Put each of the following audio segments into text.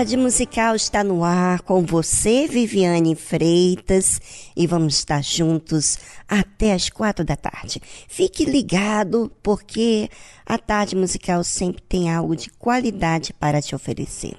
Tarde Musical está no ar com você, Viviane Freitas, e vamos estar juntos até as quatro da tarde. Fique ligado, porque a Tarde Musical sempre tem algo de qualidade para te oferecer.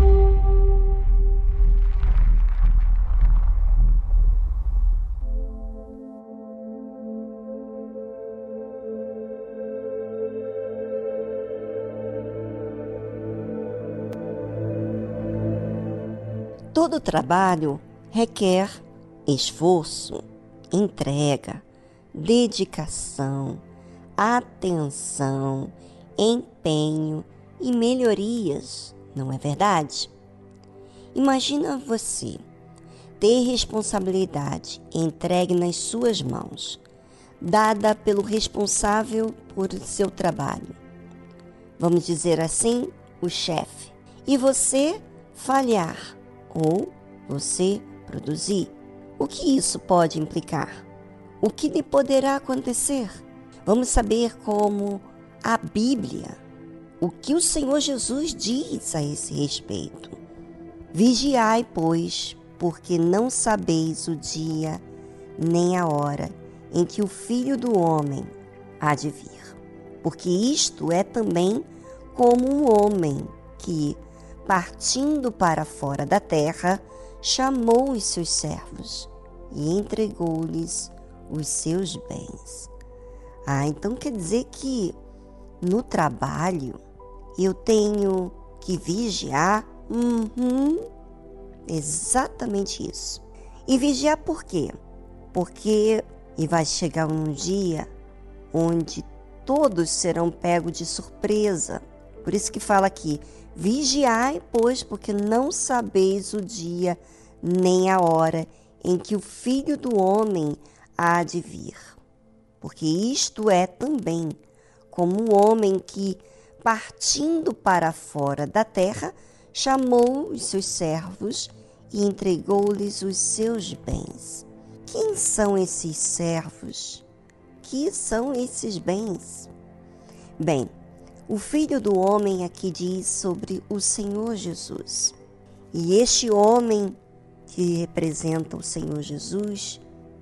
Trabalho requer esforço, entrega, dedicação, atenção, empenho e melhorias, não é verdade? Imagina você ter responsabilidade entregue nas suas mãos, dada pelo responsável por seu trabalho. Vamos dizer assim, o chefe. E você falhar ou você produzir. O que isso pode implicar? O que lhe poderá acontecer? Vamos saber como a Bíblia, o que o Senhor Jesus diz a esse respeito. Vigiai, pois, porque não sabeis o dia nem a hora em que o Filho do Homem há de vir. Porque isto é também como um homem que, partindo para fora da terra, chamou os seus servos e entregou-lhes os seus bens. Ah, então quer dizer que no trabalho eu tenho que vigiar? Uhum, exatamente isso. E vigiar por quê? Porque e vai chegar um dia onde todos serão pegos de surpresa. Por isso que fala aqui: Vigiai, pois, porque não sabeis o dia nem a hora em que o Filho do Homem há de vir. Porque isto é também como o homem que, partindo para fora da terra, chamou os seus servos e entregou-lhes os seus bens. Quem são esses servos? Que são esses bens? Bem, o Filho do Homem aqui diz sobre o Senhor Jesus. E este homem que representa o Senhor Jesus,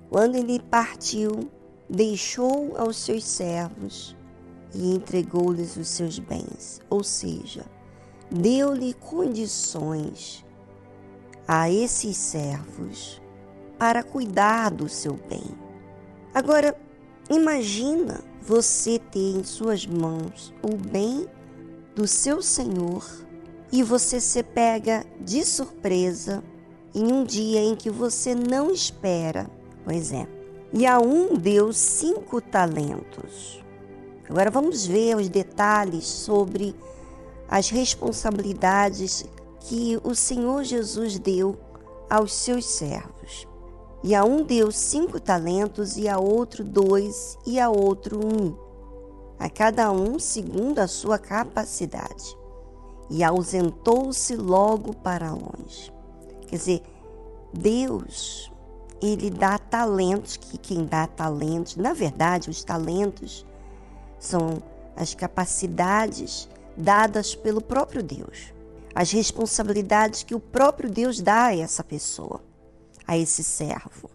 quando ele partiu, deixou aos seus servos e entregou-lhes os seus bens, ou seja, deu-lhe condições a esses servos para cuidar do seu bem. Agora, imagina você ter em suas mãos o bem do seu Senhor e você se pega de surpresa em um dia em que você não espera. Pois é. E a um deu cinco talentos. Agora vamos ver os detalhes sobre as responsabilidades que o Senhor Jesus deu aos seus servos. E a um deu cinco talentos, e a outro dois, e a outro um, a cada um segundo a sua capacidade. E ausentou-se logo para longe. Quer dizer, Deus, ele dá talentos, que quem dá talentos, na verdade, os talentos são as capacidades dadas pelo próprio Deus, as responsabilidades que o próprio Deus dá a essa pessoa a esse servo.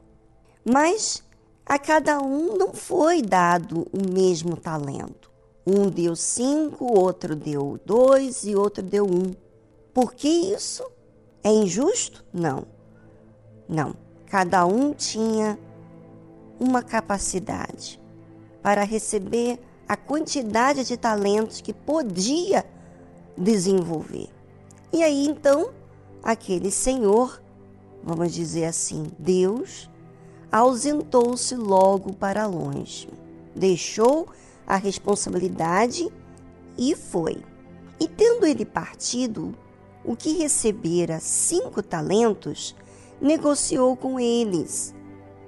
Mas a cada um não foi dado o mesmo talento. Um deu cinco, outro deu dois e outro deu um. Por que isso? É injusto? Não. Não. Cada um tinha uma capacidade para receber a quantidade de talentos que podia desenvolver. E aí então, aquele senhor vamos dizer assim, Deus ausentou-se logo para longe, deixou a responsabilidade e foi. E tendo ele partido, o que recebera cinco talentos, negociou com eles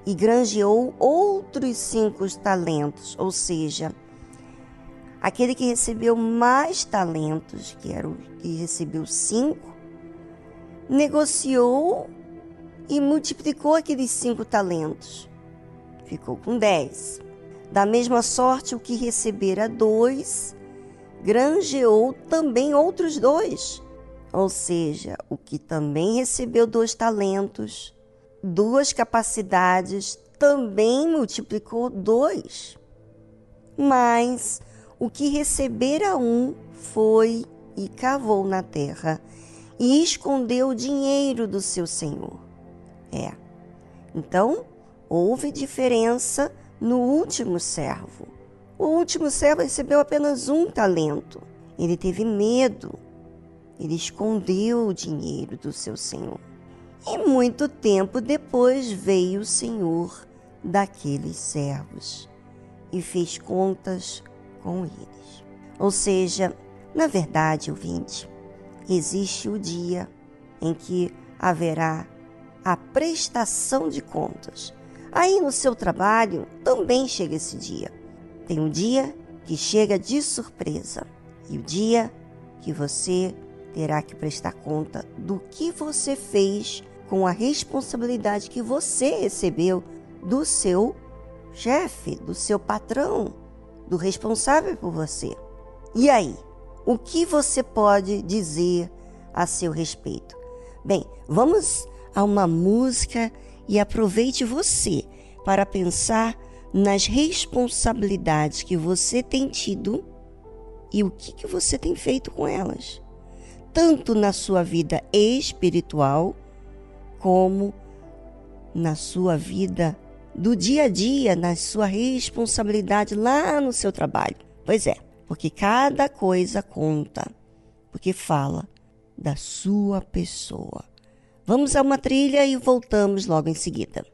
e granjeou outros cinco talentos, ou seja, aquele que recebeu mais talentos, que era o que recebeu cinco, negociou e multiplicou aqueles cinco talentos. Ficou com dez. Da mesma sorte, o que recebera dois, granjeou também outros dois. Ou seja, o que também recebeu dois talentos, duas capacidades, também multiplicou dois. Mas o que recebera um foi e cavou na terra e escondeu o dinheiro do seu senhor. É. Então, houve diferença no último servo. O último servo recebeu apenas um talento. Ele teve medo. Ele escondeu o dinheiro do seu senhor. E muito tempo depois veio o senhor daqueles servos e fez contas com eles. Ou seja, na verdade, ouvinte, existe o dia em que haverá a prestação de contas. Aí no seu trabalho também chega esse dia. Tem um dia que chega de surpresa e o dia que você terá que prestar conta do que você fez com a responsabilidade que você recebeu do seu chefe, do seu patrão, do responsável por você. E aí, o que você pode dizer a seu respeito? Bem, vamos a uma música e aproveite você para pensar nas responsabilidades que você tem tido e o que, que você tem feito com elas, tanto na sua vida espiritual como na sua vida do dia a dia, na sua responsabilidade lá no seu trabalho. Pois é, porque cada coisa conta, porque fala da sua pessoa. Vamos a uma trilha e voltamos logo em seguida.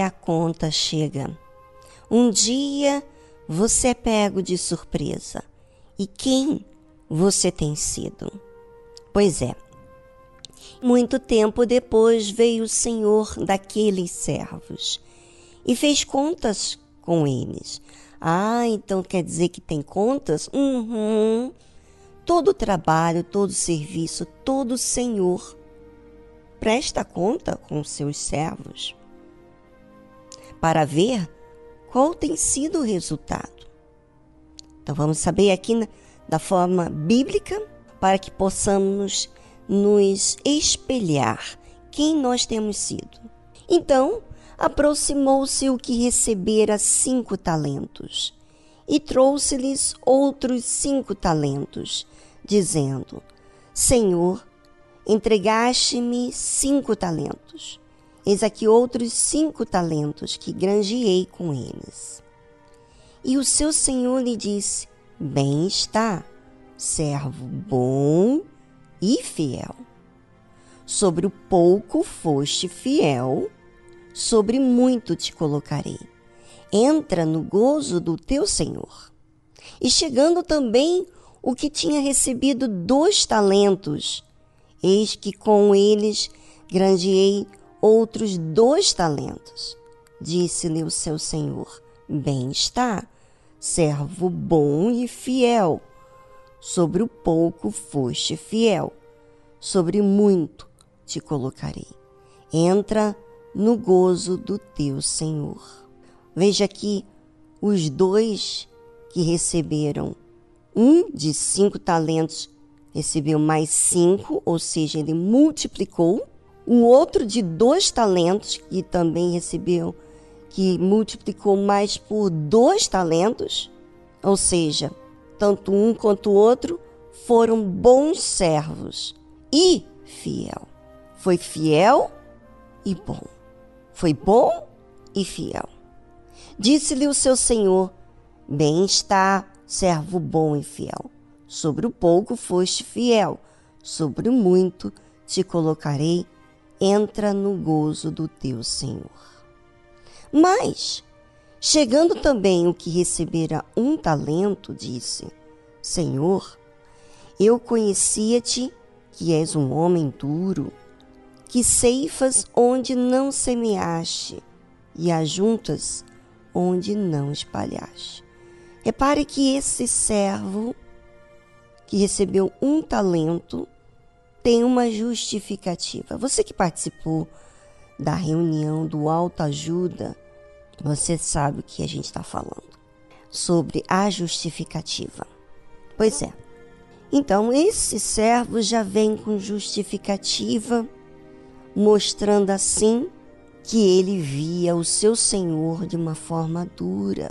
A conta chega. Um dia você é pego de surpresa. E quem você tem sido? Pois é. Muito tempo depois veio o Senhor daqueles servos e fez contas com eles. Ah, então quer dizer que tem contas? Uhum. Todo trabalho, todo serviço, todo Senhor presta conta com seus servos para ver qual tem sido o resultado. Então vamos saber aqui da forma bíblica para que possamos nos espelhar quem nós temos sido. Então aproximou-se o que recebera cinco talentos e trouxe-lhes outros cinco talentos, dizendo: Senhor, Entregaste-me cinco talentos. Eis aqui outros cinco talentos que granjeei com eles. E o seu senhor lhe disse: Bem está, servo bom e fiel. Sobre o pouco foste fiel, sobre muito te colocarei. Entra no gozo do teu senhor. E chegando também o que tinha recebido dois talentos. Eis que com eles grandeei outros dois talentos. Disse-lhe o seu senhor: Bem está, servo bom e fiel. Sobre o pouco foste fiel, sobre muito te colocarei. Entra no gozo do teu Senhor. Veja aqui os dois que receberam um de cinco talentos recebeu mais cinco, ou seja, ele multiplicou. O outro de dois talentos, que também recebeu, que multiplicou mais por dois talentos, ou seja, tanto um quanto o outro foram bons servos e fiel. Foi fiel e bom. Foi bom e fiel. Disse-lhe o seu senhor: Bem está, servo bom e fiel. Sobre o pouco foste fiel, sobre o muito te colocarei. Entra no gozo do teu Senhor. Mas, chegando também o que recebera um talento, disse: Senhor, eu conhecia-te que és um homem duro, que ceifas onde não semeaste e ajuntas onde não espalhaste. Repare que esse servo que recebeu um talento tem uma justificativa. Você que participou da reunião do Alta Ajuda, você sabe o que a gente está falando sobre a justificativa. Pois é. Então, esse servo já vem com justificativa, mostrando assim que ele via o seu senhor de uma forma dura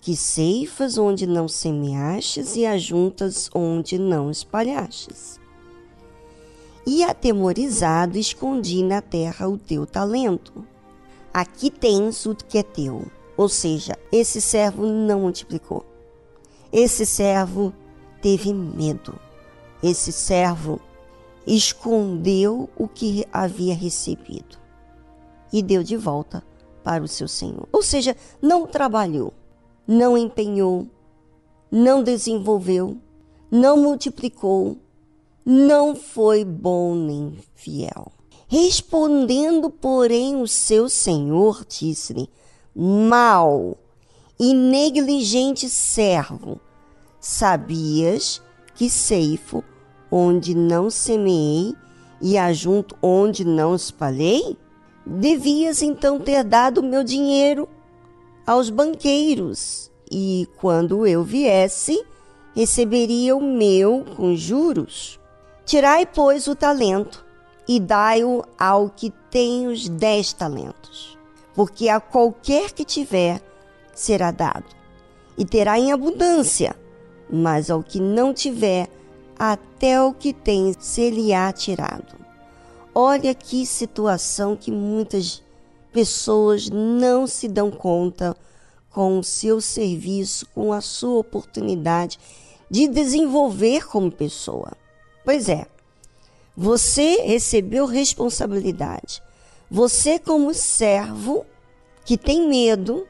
que ceifas onde não semeastes e ajuntas onde não espalhastes. E atemorizado escondi na terra o teu talento. Aqui tens o que é teu. Ou seja, esse servo não multiplicou. Esse servo teve medo. Esse servo escondeu o que havia recebido e deu de volta para o seu senhor. Ou seja, não trabalhou não empenhou, não desenvolveu, não multiplicou, não foi bom nem fiel. Respondendo, porém, o seu senhor disse-lhe: Mal e negligente servo, sabias que ceifo onde não semeei e ajunto onde não espalhei? Devias então ter dado meu dinheiro aos banqueiros, e quando eu viesse, receberia o meu com juros. Tirai, pois, o talento e dai-o ao que tem os dez talentos, porque a qualquer que tiver será dado, e terá em abundância, mas ao que não tiver, até o que tem se lhe há tirado. Olha que situação que muitas pessoas não se dão conta com o seu serviço, com a sua oportunidade de desenvolver como pessoa. Pois é, você recebeu responsabilidade. Você, como servo que tem medo,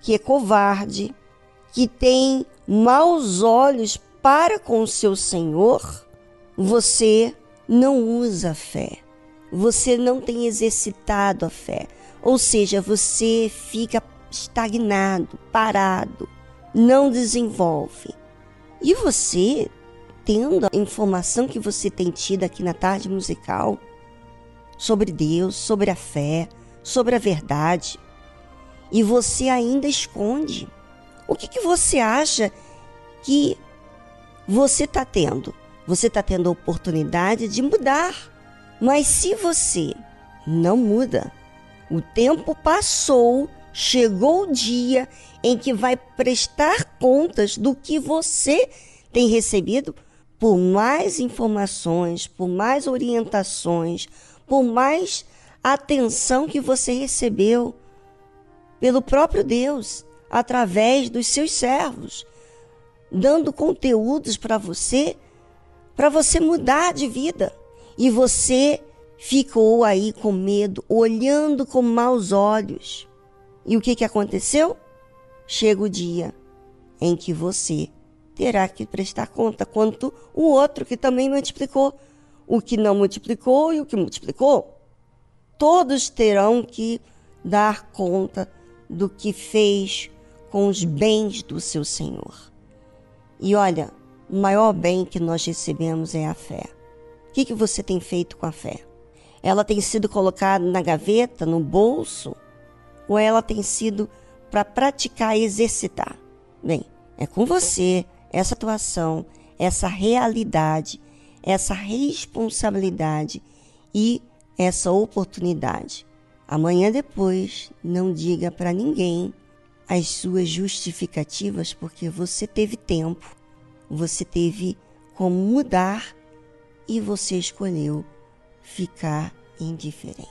que é covarde, que tem maus olhos para com o seu Senhor, você não usa a fé. Você não tem exercitado a fé. Ou seja, você fica estagnado, parado, não desenvolve. E você, tendo a informação que você tem tido aqui na tarde musical sobre Deus, sobre a fé, sobre a verdade, e você ainda esconde, o que, que você acha que você está tendo? Você está tendo a oportunidade de mudar. Mas se você não muda, o tempo passou, chegou o dia em que vai prestar contas do que você tem recebido, por mais informações, por mais orientações, por mais atenção que você recebeu pelo próprio Deus, através dos seus servos, dando conteúdos para você, para você mudar de vida. E você ficou aí com medo, olhando com maus olhos. E o que, que aconteceu? Chega o dia em que você terá que prestar conta, quanto o outro que também multiplicou. O que não multiplicou e o que multiplicou. Todos terão que dar conta do que fez com os bens do seu Senhor. E olha, o maior bem que nós recebemos é a fé. O que, que você tem feito com a fé? Ela tem sido colocada na gaveta, no bolso, ou ela tem sido para praticar e exercitar? Bem, é com você essa atuação, essa realidade, essa responsabilidade e essa oportunidade. Amanhã depois, não diga para ninguém as suas justificativas, porque você teve tempo, você teve como mudar e você escolheu ficar indiferente.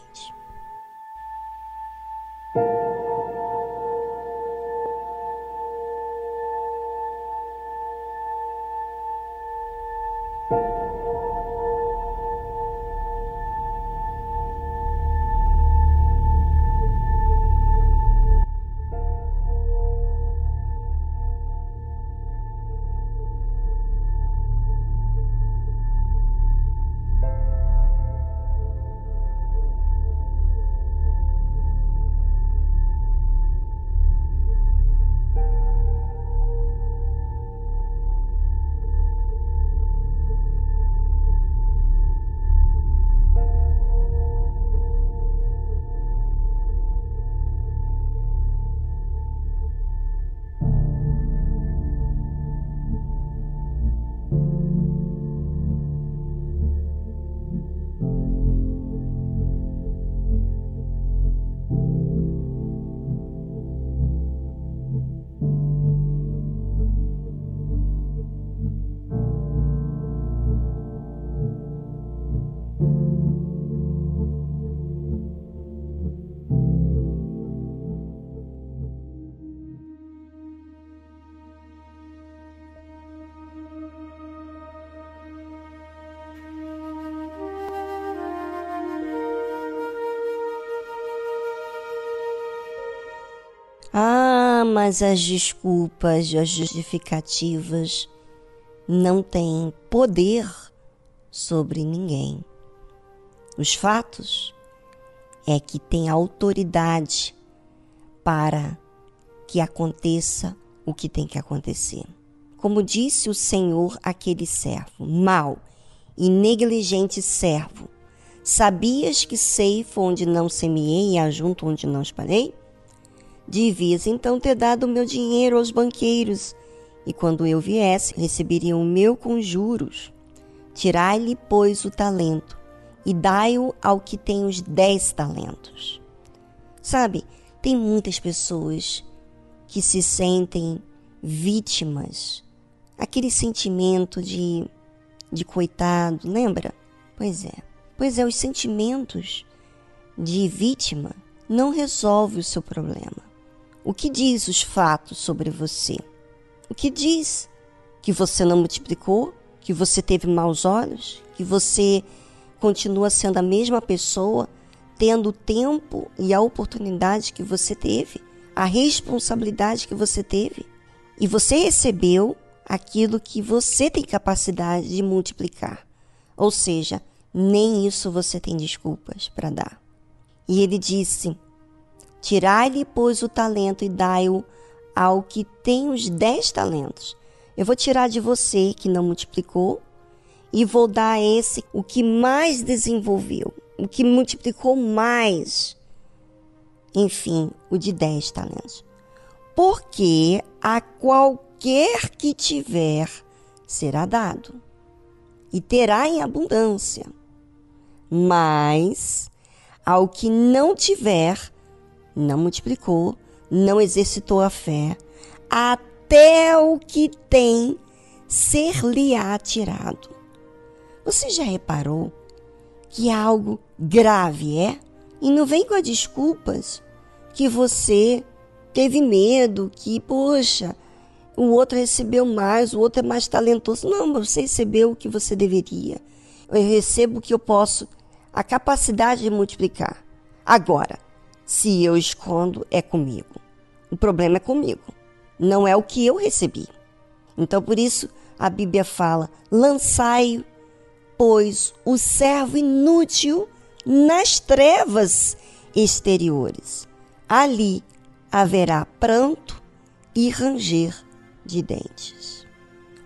Mas as desculpas, as justificativas não têm poder sobre ninguém. Os fatos é que tem autoridade para que aconteça o que tem que acontecer. Como disse o Senhor àquele servo, mau e negligente servo, sabias que ceifo onde não semeei e ajunto onde não espalhei? Devias então ter dado o meu dinheiro aos banqueiros, e quando eu viesse, receberiam o meu com juros. Tirai-lhe, pois, o talento, e dai-o ao que tem os dez talentos. Sabe, tem muitas pessoas que se sentem vítimas, aquele sentimento de, de coitado, lembra? Pois é. Pois é, os sentimentos de vítima não resolvem o seu problema. O que diz os fatos sobre você? O que diz que você não multiplicou, que você teve maus olhos, que você continua sendo a mesma pessoa, tendo o tempo e a oportunidade que você teve, a responsabilidade que você teve, e você recebeu aquilo que você tem capacidade de multiplicar. Ou seja, nem isso você tem desculpas para dar. E ele disse: Tirai-lhe, pois, o talento e dai-o ao que tem os dez talentos. Eu vou tirar de você que não multiplicou e vou dar a esse o que mais desenvolveu, o que multiplicou mais. Enfim, o de dez talentos. Porque a qualquer que tiver será dado e terá em abundância. Mas ao que não tiver, não multiplicou, não exercitou a fé, até o que tem ser-lhe-á tirado. Você já reparou que algo grave é? E não vem com as desculpas que você teve medo, que, poxa, o outro recebeu mais, o outro é mais talentoso. Não, você recebeu o que você deveria. Eu recebo o que eu posso, a capacidade de multiplicar. Agora, se eu escondo, é comigo. O problema é comigo. Não é o que eu recebi. Então, por isso, a Bíblia fala: lançai, pois, o servo inútil nas trevas exteriores. Ali haverá pranto e ranger de dentes.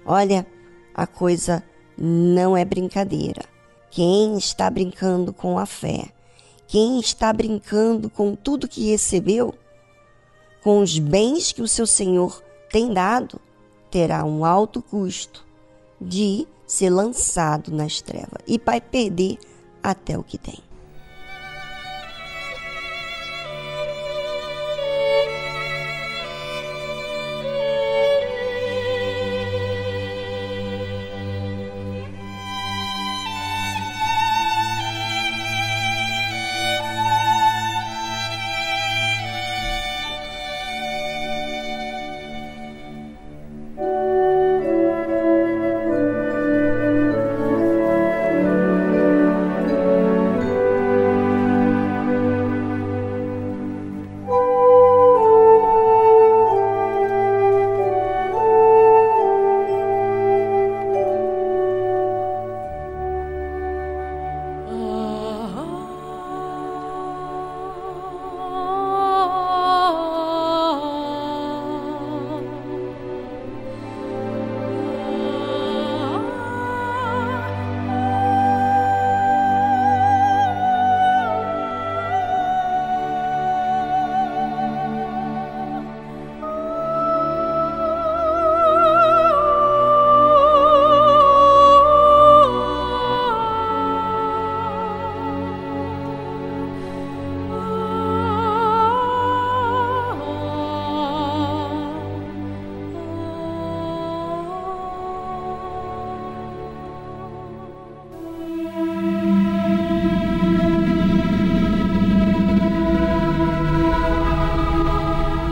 Olha, a coisa não é brincadeira. Quem está brincando com a fé, quem está brincando com tudo que recebeu, com os bens que o seu Senhor tem dado, terá um alto custo de ser lançado nas trevas e vai perder até o que tem.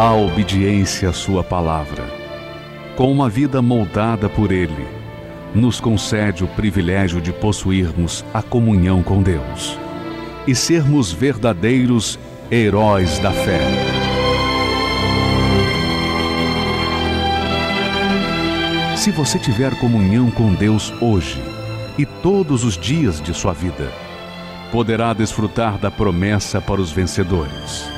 a obediência à Sua palavra, com uma vida moldada por Ele, nos concede o privilégio de possuirmos a comunhão com Deus e sermos verdadeiros heróis da fé. Se você tiver comunhão com Deus hoje e todos os dias de sua vida, poderá desfrutar da promessa para os vencedores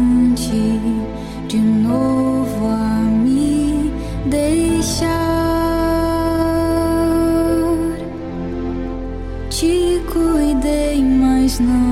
deixar. Te cuidei, mas não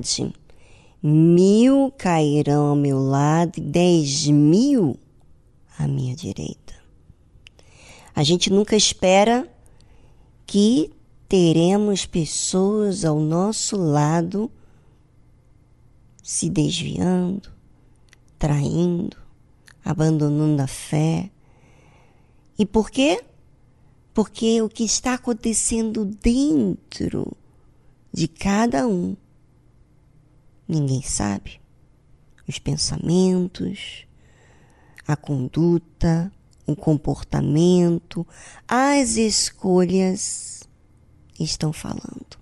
verdade. Mil cairão ao meu lado e dez mil à minha direita. A gente nunca espera que teremos pessoas ao nosso lado se desviando, traindo, abandonando a fé. E por quê? Porque o que está acontecendo dentro de cada um, ninguém sabe. Os pensamentos, a conduta, o comportamento, as escolhas estão falando.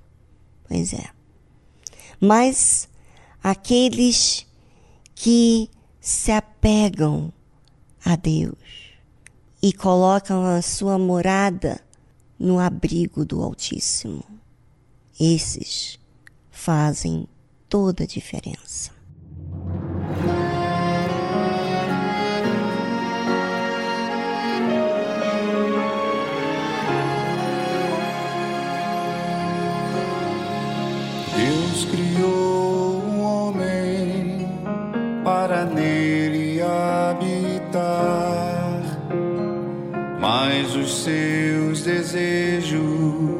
Pois é. Mas aqueles que se apegam a Deus e colocam a sua morada no abrigo do Altíssimo, esses fazem toda a diferença. Deus criou um homem para nele habitar, mas os seus desejos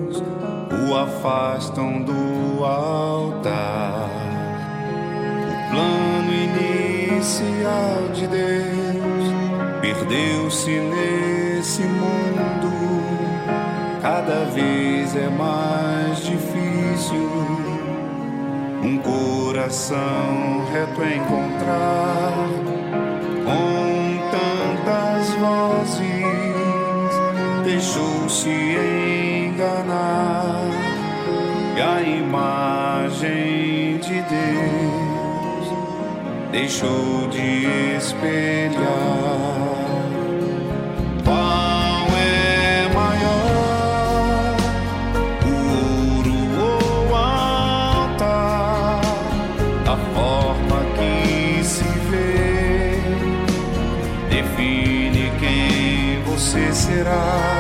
o afastam do altar. O plano inicial de Deus perdeu-se nesse mundo. Cada vez é mais difícil um coração reto encontrar. com tantas vozes, deixou-se enganar e a imagem de Deus deixou de espelhar. será?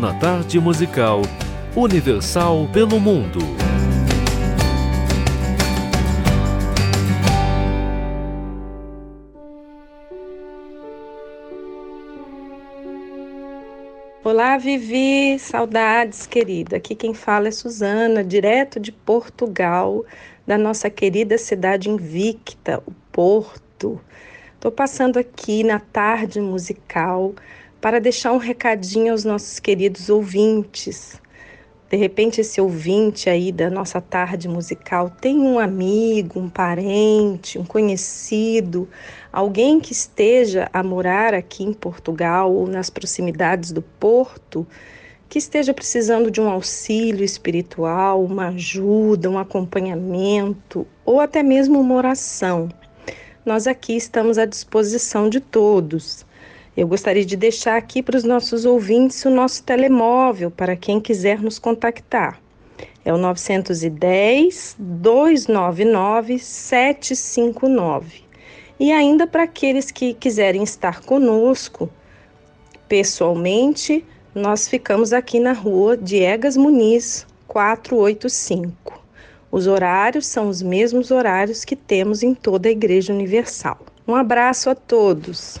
Na tarde musical Universal pelo Mundo. Olá, Vivi, saudades, querida. Aqui quem fala é Suzana, direto de Portugal, da nossa querida cidade invicta, o Porto. Estou passando aqui na tarde musical para deixar um recadinho aos nossos queridos ouvintes. De repente, esse ouvinte aí da nossa tarde musical tem um amigo, um parente, um conhecido, alguém que esteja a morar aqui em Portugal ou nas proximidades do Porto, que esteja precisando de um auxílio espiritual, uma ajuda, um acompanhamento ou até mesmo uma oração. Nós aqui estamos à disposição de todos. Eu gostaria de deixar aqui para os nossos ouvintes o nosso telemóvel para quem quiser nos contactar. É o 910 299 759. E ainda para aqueles que quiserem estar conosco pessoalmente, nós ficamos aqui na rua Diegas Muniz, 485. Os horários são os mesmos horários que temos em toda a Igreja Universal. Um abraço a todos.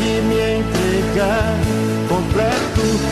De me entregar completo.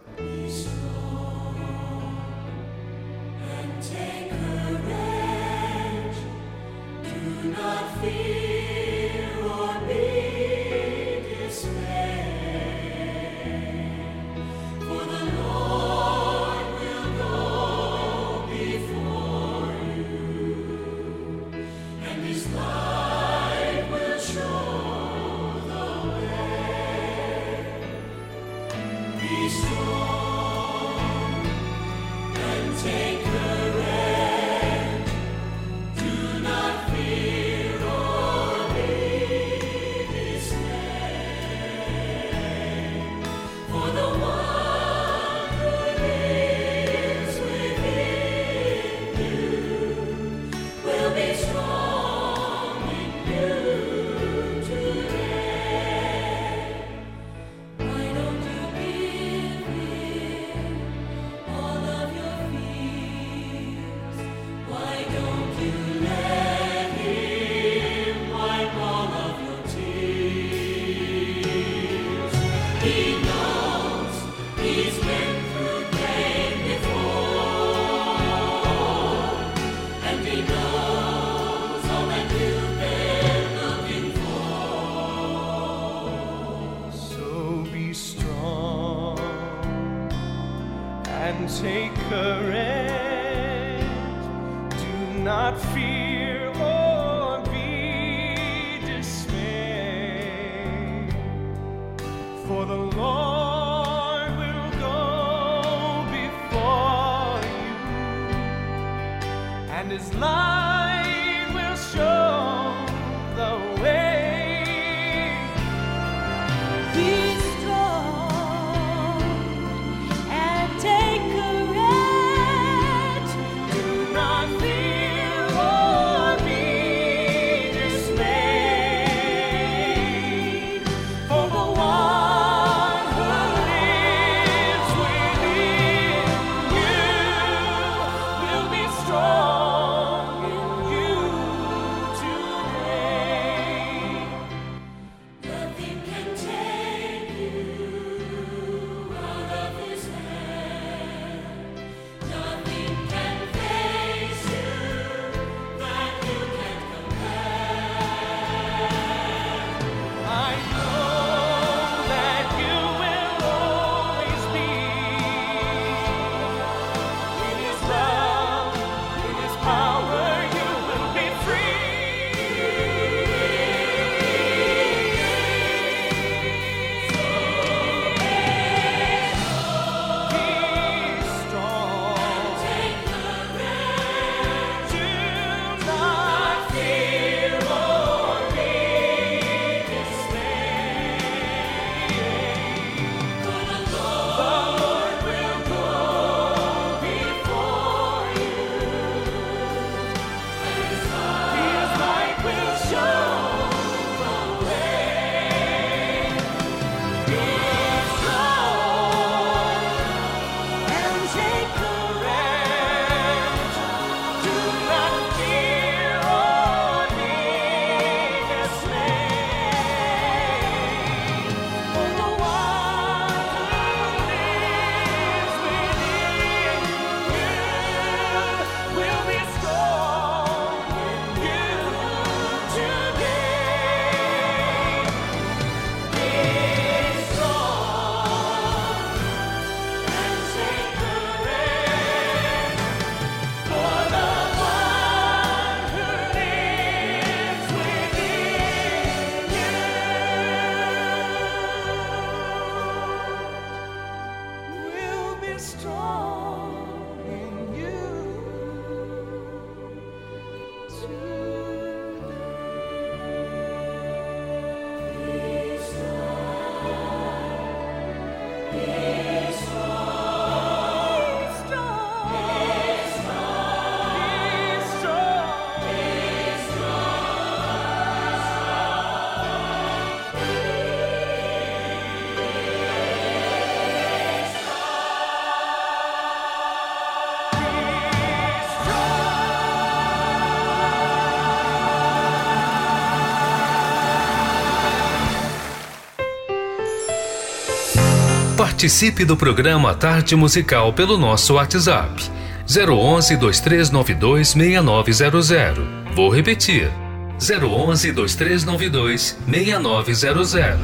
Participe do programa Tarde Musical pelo nosso WhatsApp 011 2392 6900. Vou repetir. 011 2392 6900.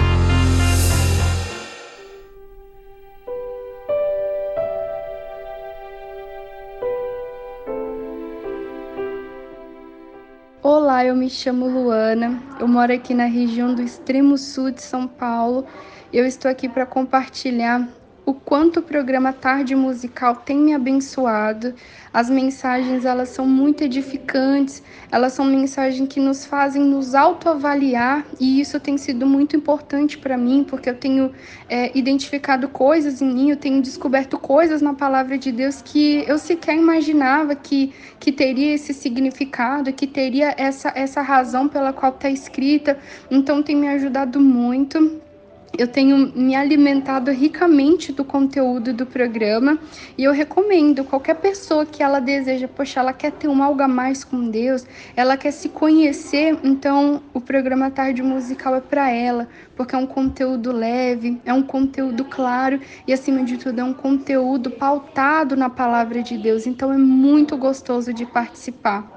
Olá, eu me chamo Luana, eu moro aqui na região do extremo sul de São Paulo. Eu estou aqui para compartilhar o quanto o programa Tarde Musical tem me abençoado. As mensagens, elas são muito edificantes, elas são mensagens que nos fazem nos autoavaliar e isso tem sido muito importante para mim, porque eu tenho é, identificado coisas em mim, eu tenho descoberto coisas na palavra de Deus que eu sequer imaginava que, que teria esse significado, que teria essa, essa razão pela qual está escrita. Então tem me ajudado muito eu tenho me alimentado ricamente do conteúdo do programa e eu recomendo qualquer pessoa que ela deseja, poxa, ela quer ter um algo a mais com Deus, ela quer se conhecer, então o programa Tarde Musical é para ela, porque é um conteúdo leve, é um conteúdo claro e acima de tudo é um conteúdo pautado na palavra de Deus, então é muito gostoso de participar.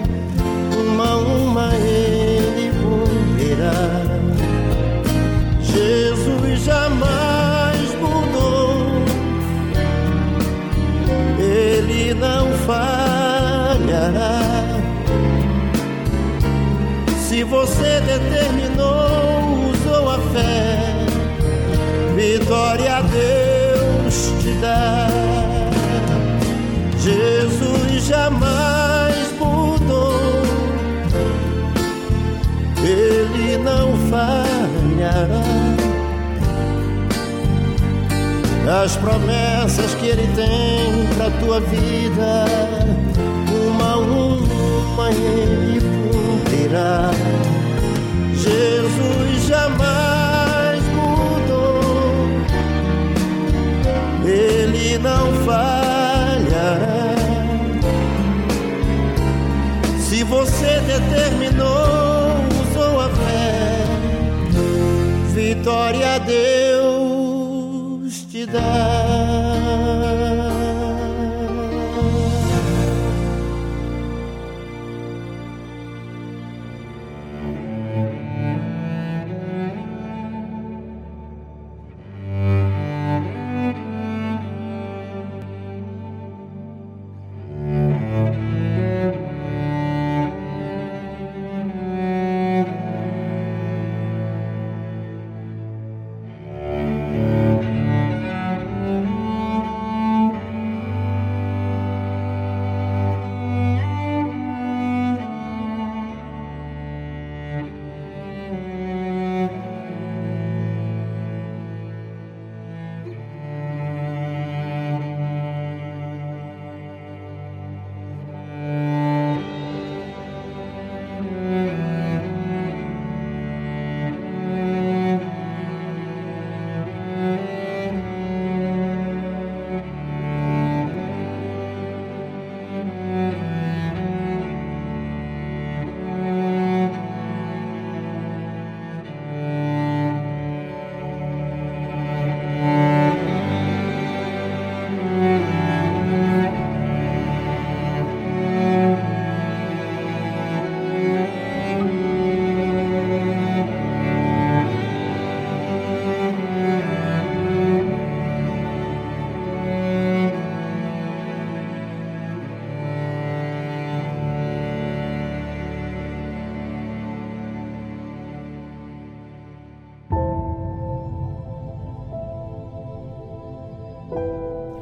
a Ele cumprirá. Jesus jamais mudou, Ele não falhará. Se você determinou, usou a fé, vitória a Deus te dá. Jesus jamais falhará. As promessas que Ele tem pra tua vida, uma a uma Ele cumprirá. Jesus jamais mudou, Ele não falhará. Se você determinou, usou a fé, vitória Deus te dá.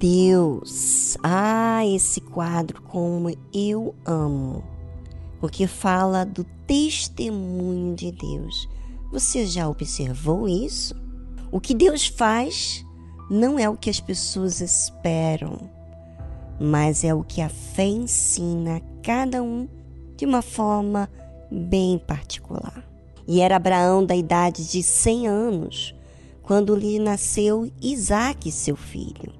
Deus? Ah, esse quadro como eu amo. Porque fala do testemunho de Deus. Você já observou isso? O que Deus faz não é o que as pessoas esperam, mas é o que a fé ensina a cada um de uma forma bem particular. E era Abraão da idade de 100 anos quando lhe nasceu Isaque, seu filho.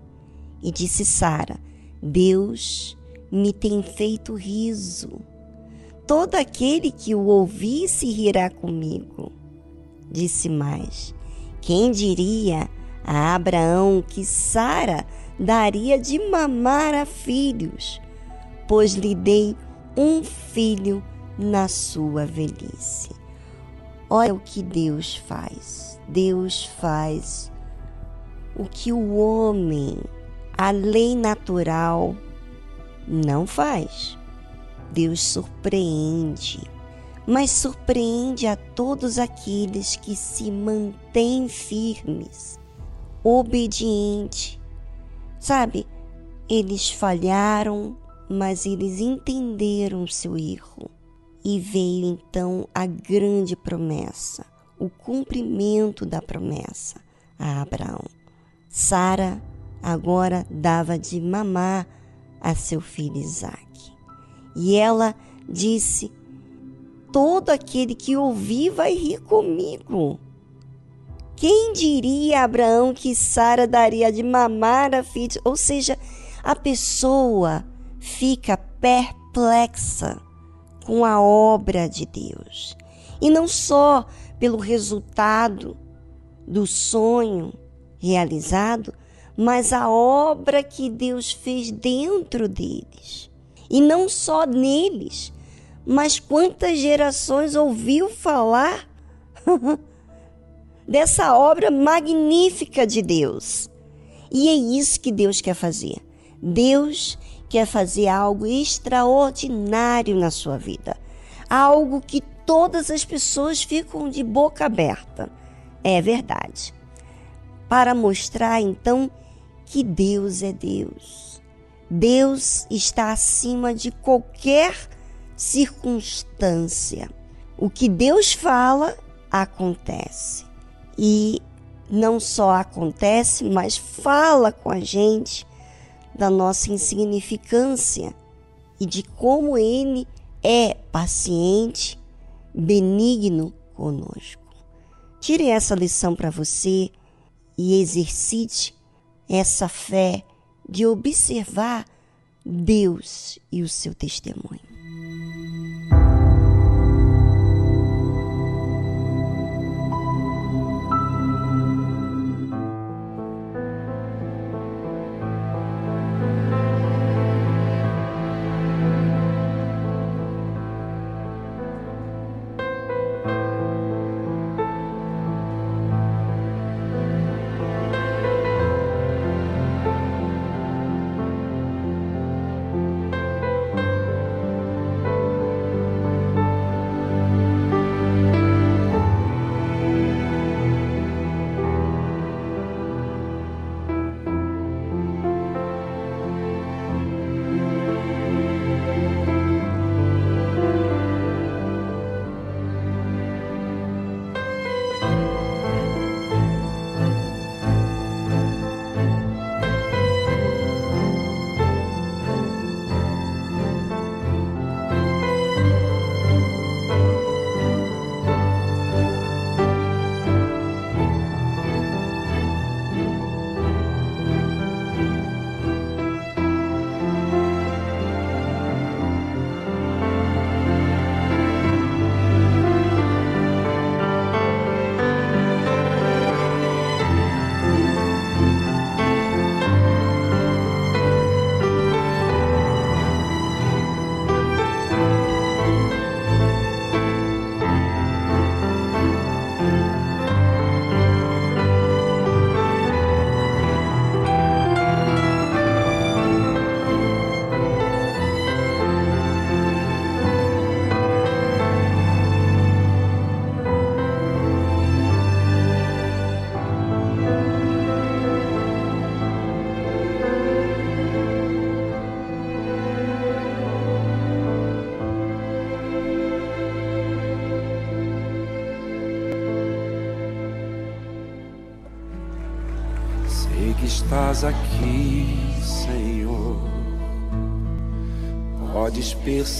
E disse Sara: Deus me tem feito riso. Todo aquele que o ouvir se rirá comigo. Disse mais: Quem diria a Abraão que Sara daria de mamar a filhos, pois lhe dei um filho na sua velhice. Olha o que Deus faz. Deus faz o que o homem, a lei natural, não faz. Deus surpreende, mas surpreende a todos aqueles que se mantêm firmes, obedientes. Sabe, eles falharam, mas eles entenderam seu erro. E veio então a grande promessa, o cumprimento da promessa a Abraão. Sara agora dava de mamar a seu filho Isaque. E ela disse: Todo aquele que ouvir vai rir comigo. Quem diria Abraão que Sara daria de mamar a filha? Ou seja, a pessoa fica perplexa com a obra de Deus. E não só pelo resultado do sonho realizado, mas a obra que Deus fez dentro deles. E não só neles, mas quantas gerações ouviu falar dessa obra magnífica de Deus. E é isso que Deus quer fazer. Deus quer fazer algo extraordinário na sua vida. Algo que todas as pessoas ficam de boca aberta. É verdade. Para mostrar então que Deus é Deus. Deus está acima de qualquer circunstância. O que Deus fala, acontece. E não só acontece, mas fala com a gente da nossa insignificância e de como Ele é paciente, benigno conosco. Tire essa lição para você e exercite essa fé de observar Deus e o seu testemunho.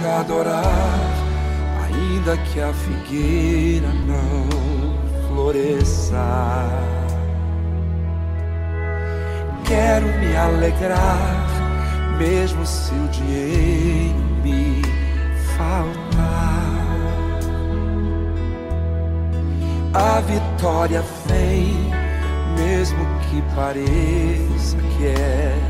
te adorar, ainda que a figueira não floresça. Quero me alegrar, mesmo se o dinheiro me faltar. A vitória vem, mesmo que pareça que é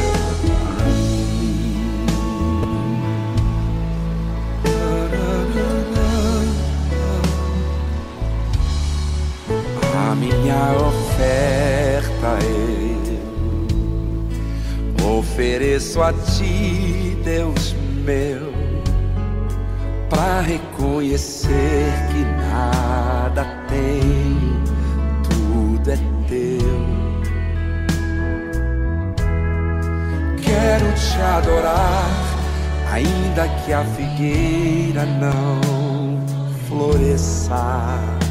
oferta eu ofereço a ti, Deus meu, para reconhecer que nada tem, tudo é teu. Quero te adorar, ainda que a figueira não floresça.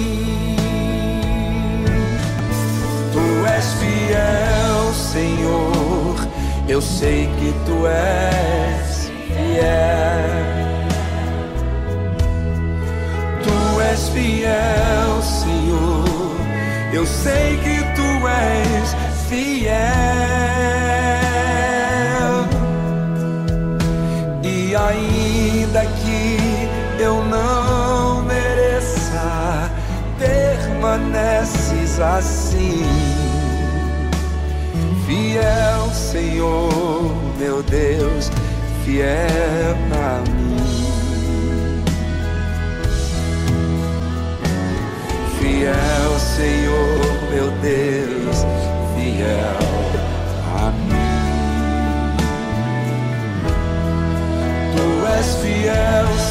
Tu és fiel, Senhor, eu sei que tu és fiel. Tu és fiel, Senhor, eu sei que tu és fiel. E ainda que permaneces assim. Fiel, Senhor, meu Deus, fiel a mim. Fiel, Senhor, meu Deus, fiel a mim. Tu és fiel, Senhor.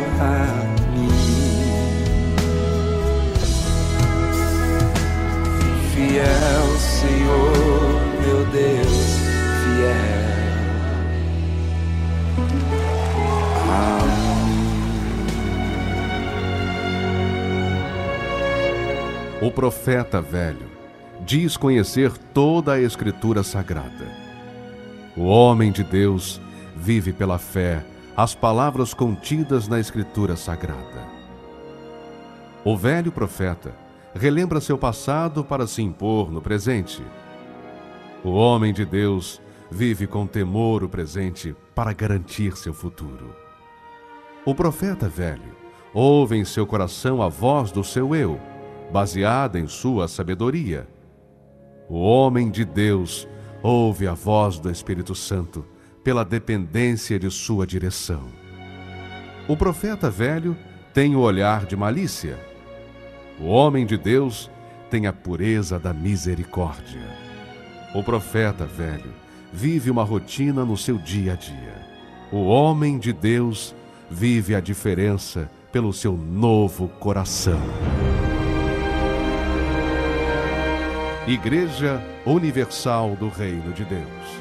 Fiel, Senhor, meu Deus, fiel. O profeta velho diz conhecer toda a Escritura Sagrada. O homem de Deus vive pela fé as palavras contidas na Escritura Sagrada. O velho profeta relembra seu passado para se impor no presente. O homem de Deus vive com temor o presente para garantir seu futuro. O profeta velho ouve em seu coração a voz do seu eu, baseada em sua sabedoria. O homem de Deus ouve a voz do Espírito Santo pela dependência de sua direção. O profeta velho tem o olhar de malícia. O homem de Deus tem a pureza da misericórdia. O profeta velho vive uma rotina no seu dia a dia. O homem de Deus vive a diferença pelo seu novo coração. Igreja Universal do Reino de Deus.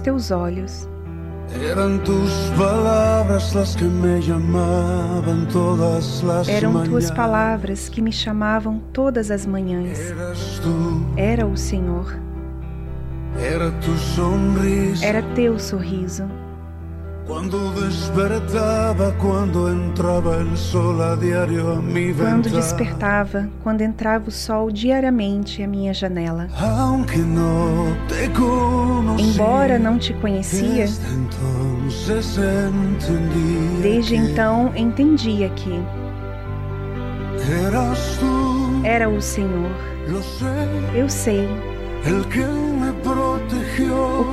Os teus olhos, eran tus palabras las que me llamaban todas las eram tuas palavras que me chamavam todas as manhãs. Era o Senhor, era teu sorriso. Cuando despertaba, cuando entraba el sol a diario a mi Quando despertava, quando entrava o sol diariamente à minha janela. Aunque no te conocí, Embora não te conhecia, desde desde que então entendia que eras tú, era o Senhor. Eu sei o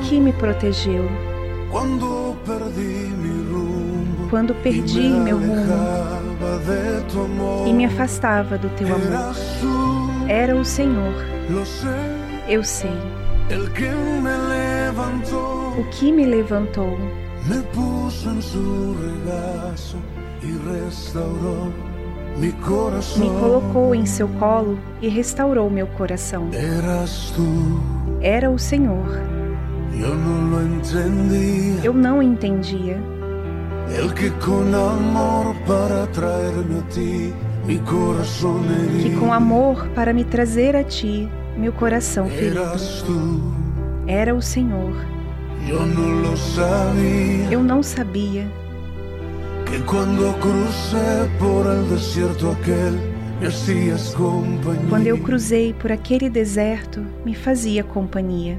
que me protegeu rumbo quando perdi meu rumo tu e me afastava do teu amor. Era o Senhor, eu sei, o que me levantou, me puso en su regazo y restauró mi corazón. me colocou em seu colo e restaurou meu coração. Eras tú, Era o Senhor, yo no lo entendía. eu não entendia. El que con amor para traerme a ti, mi corazón Que herido. com amor para me trazer a ti, meu coração ferido. Era o Senhor, yo no lo sabía. eu não sabia Que cuando crucé por el desierto aquel. Quando eu cruzei por aquele deserto, me fazia companhia.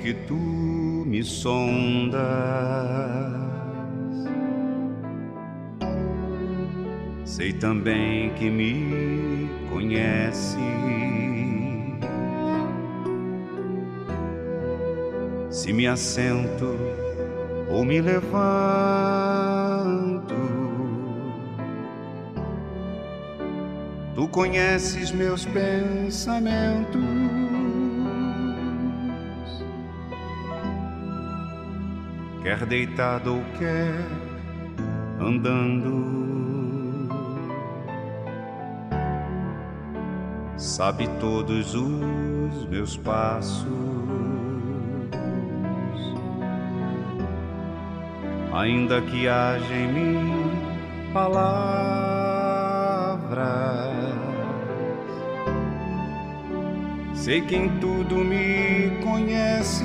Que tu me sondas. Sei também que me conheces. Se me assento ou me levanto, Tu conheces meus pensamentos. Quer deitado ou quer andando. Sabe todos os meus passos. Ainda que haja em mim palavras Sei que em tudo me conheces,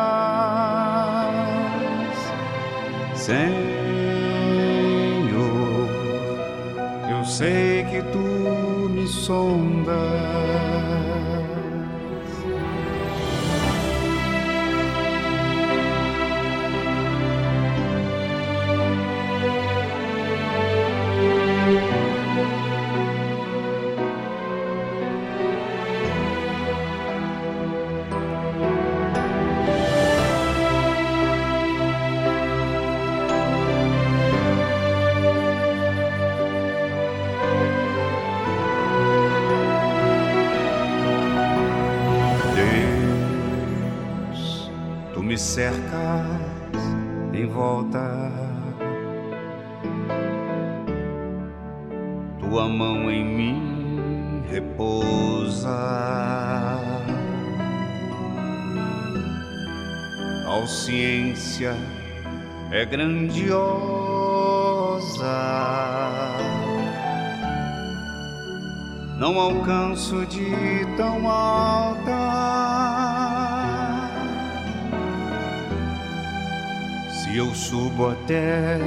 Senhor. Eu sei que tu me sondas. Tal ciência é grandiosa. Não alcanço de tão alta. Se eu subo até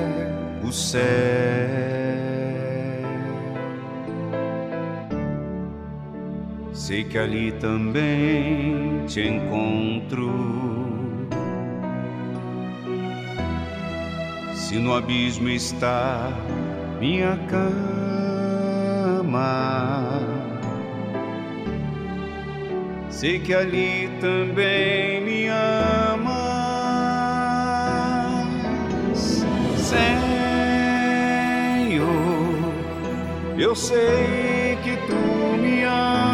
o céu, sei que ali também te encontro. Se no abismo está minha cama, sei que ali também me amas, Senhor. Eu sei que tu me amas,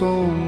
Me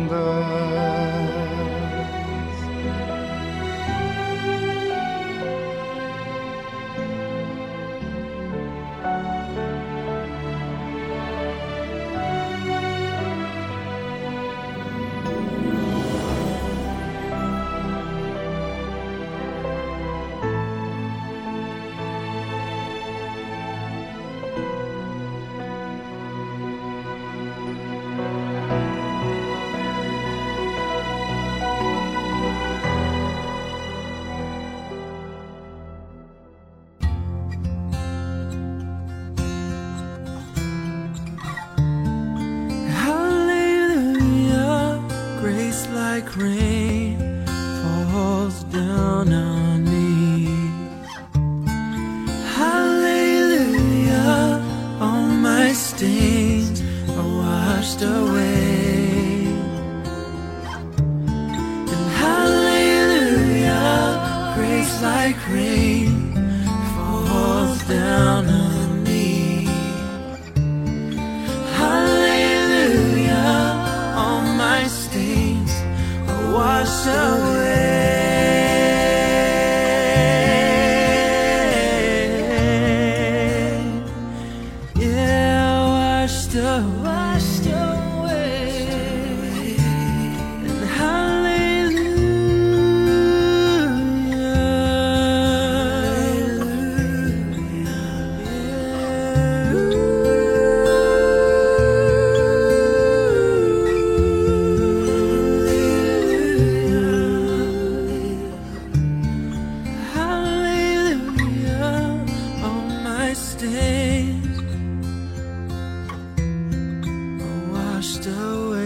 washed away.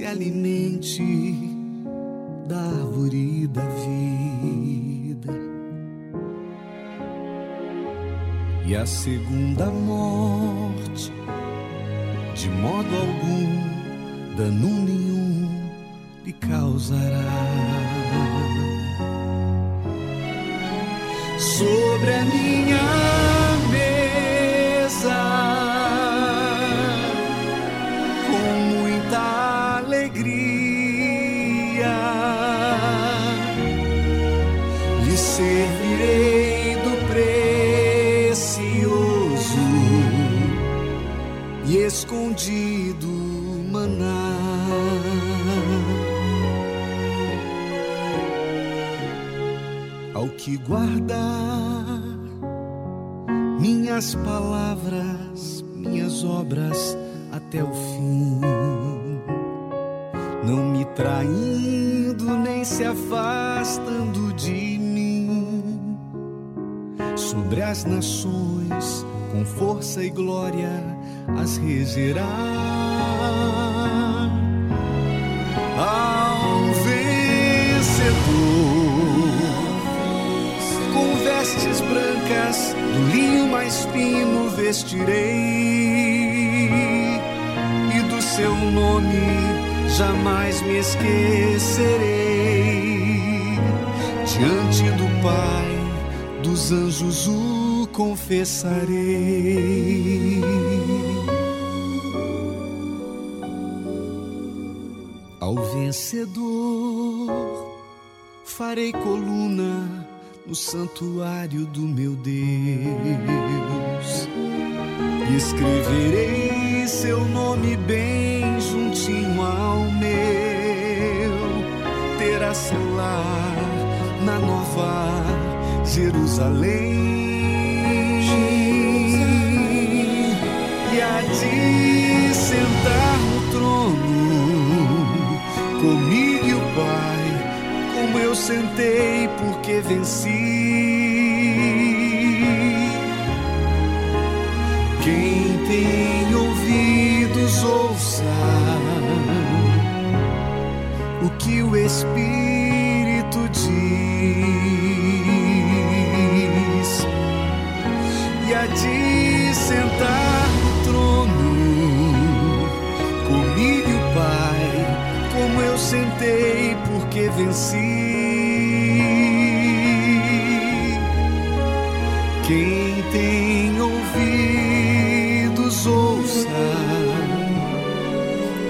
se alimente da árvore da vida. E a segunda morte, de modo algum, danu que guardar minhas palavras, minhas obras até o fim, não me traindo nem se afastando de mim. Sobre as nações, com força e glória, as regerá. Vestes brancas, do linho mais fino vestirei, e do seu nome jamais me esquecerei. Diante do Pai, dos anjos o confessarei. Ao vencedor, farei coluna no santuário do meu Deus. E escreverei seu nome bem juntinho ao meu. Terá seu lar na nova Jerusalém. Sentei porque venci. Quem tem ouvidos ouça o que o Espírito diz. E há de sentar no trono comigo Pai, como eu sentei porque venci. Ouvidos ouça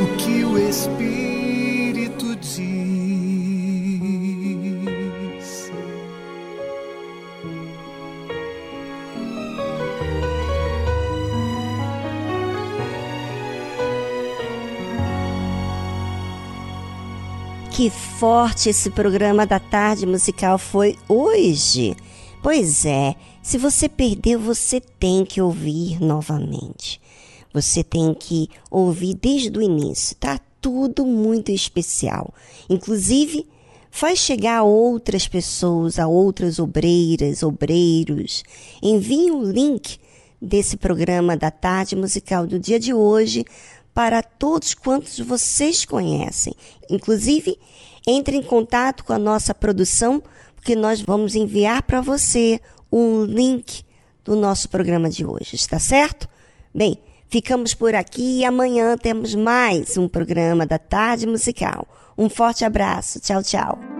o que o Espírito diz. Que forte esse programa da tarde musical foi hoje. Pois é, se você perdeu, você tem que ouvir novamente. Você tem que ouvir desde o início, tá? Tudo muito especial. Inclusive, faz chegar a outras pessoas, a outras obreiras, obreiros. Envie o link desse programa da tarde musical do dia de hoje para todos quantos vocês conhecem. Inclusive, entre em contato com a nossa produção, porque nós vamos enviar para você um link do nosso programa de hoje, está certo? Bem, ficamos por aqui e amanhã temos mais um programa da Tarde Musical. Um forte abraço. Tchau, tchau.